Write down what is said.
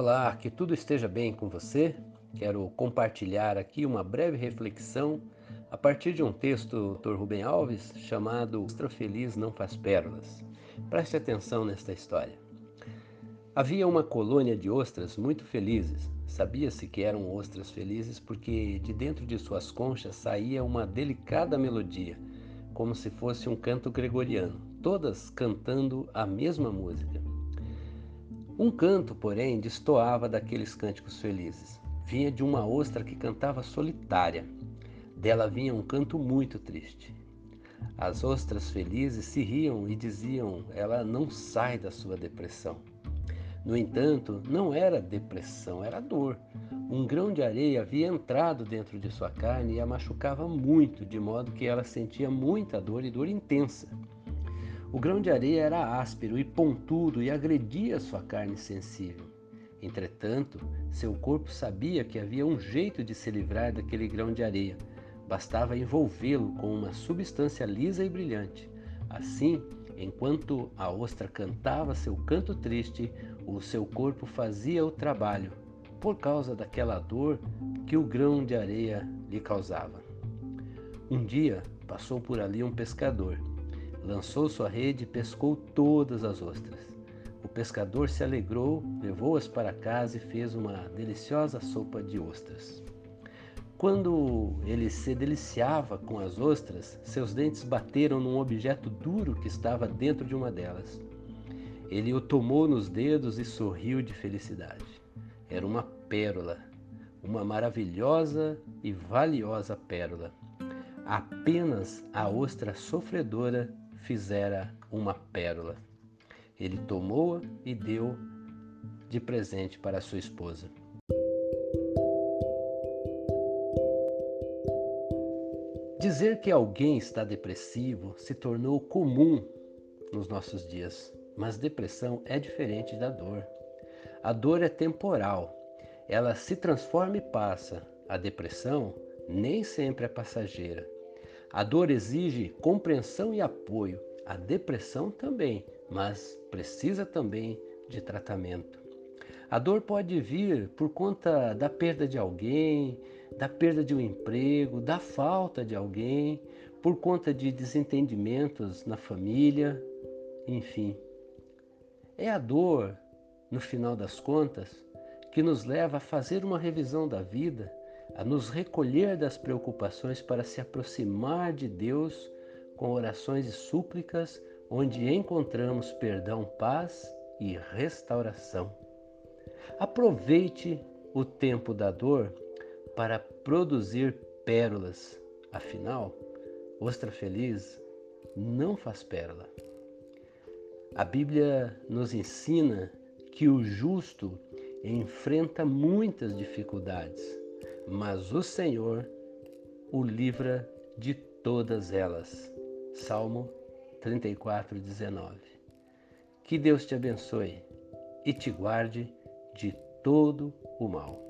Olá, que tudo esteja bem com você. Quero compartilhar aqui uma breve reflexão a partir de um texto do Dr. Rubem Alves chamado Ostra Feliz Não Faz Pérolas. Preste atenção nesta história. Havia uma colônia de ostras muito felizes. Sabia-se que eram ostras felizes porque de dentro de suas conchas saía uma delicada melodia, como se fosse um canto gregoriano, todas cantando a mesma música. Um canto, porém, destoava daqueles cânticos felizes. Vinha de uma ostra que cantava solitária. Dela vinha um canto muito triste. As ostras felizes se riam e diziam: ela não sai da sua depressão. No entanto, não era depressão, era dor. Um grão de areia havia entrado dentro de sua carne e a machucava muito, de modo que ela sentia muita dor e dor intensa. O grão de areia era áspero e pontudo e agredia sua carne sensível. Entretanto, seu corpo sabia que havia um jeito de se livrar daquele grão de areia. Bastava envolvê-lo com uma substância lisa e brilhante. Assim, enquanto a ostra cantava seu canto triste, o seu corpo fazia o trabalho, por causa daquela dor que o grão de areia lhe causava. Um dia passou por ali um pescador Lançou sua rede e pescou todas as ostras. O pescador se alegrou, levou-as para casa e fez uma deliciosa sopa de ostras. Quando ele se deliciava com as ostras, seus dentes bateram num objeto duro que estava dentro de uma delas. Ele o tomou nos dedos e sorriu de felicidade. Era uma pérola, uma maravilhosa e valiosa pérola. Apenas a ostra sofredora fizera uma pérola. Ele tomou-a e deu de presente para sua esposa. Dizer que alguém está depressivo se tornou comum nos nossos dias, mas depressão é diferente da dor. A dor é temporal, ela se transforma e passa. A depressão nem sempre é passageira. A dor exige compreensão e apoio, a depressão também, mas precisa também de tratamento. A dor pode vir por conta da perda de alguém, da perda de um emprego, da falta de alguém, por conta de desentendimentos na família, enfim. É a dor, no final das contas, que nos leva a fazer uma revisão da vida a nos recolher das preocupações para se aproximar de Deus com orações e súplicas, onde encontramos perdão, paz e restauração. Aproveite o tempo da dor para produzir pérolas. Afinal, ostra feliz não faz pérola. A Bíblia nos ensina que o justo enfrenta muitas dificuldades mas o Senhor o livra de todas elas. Salmo 34, 19. Que Deus te abençoe e te guarde de todo o mal.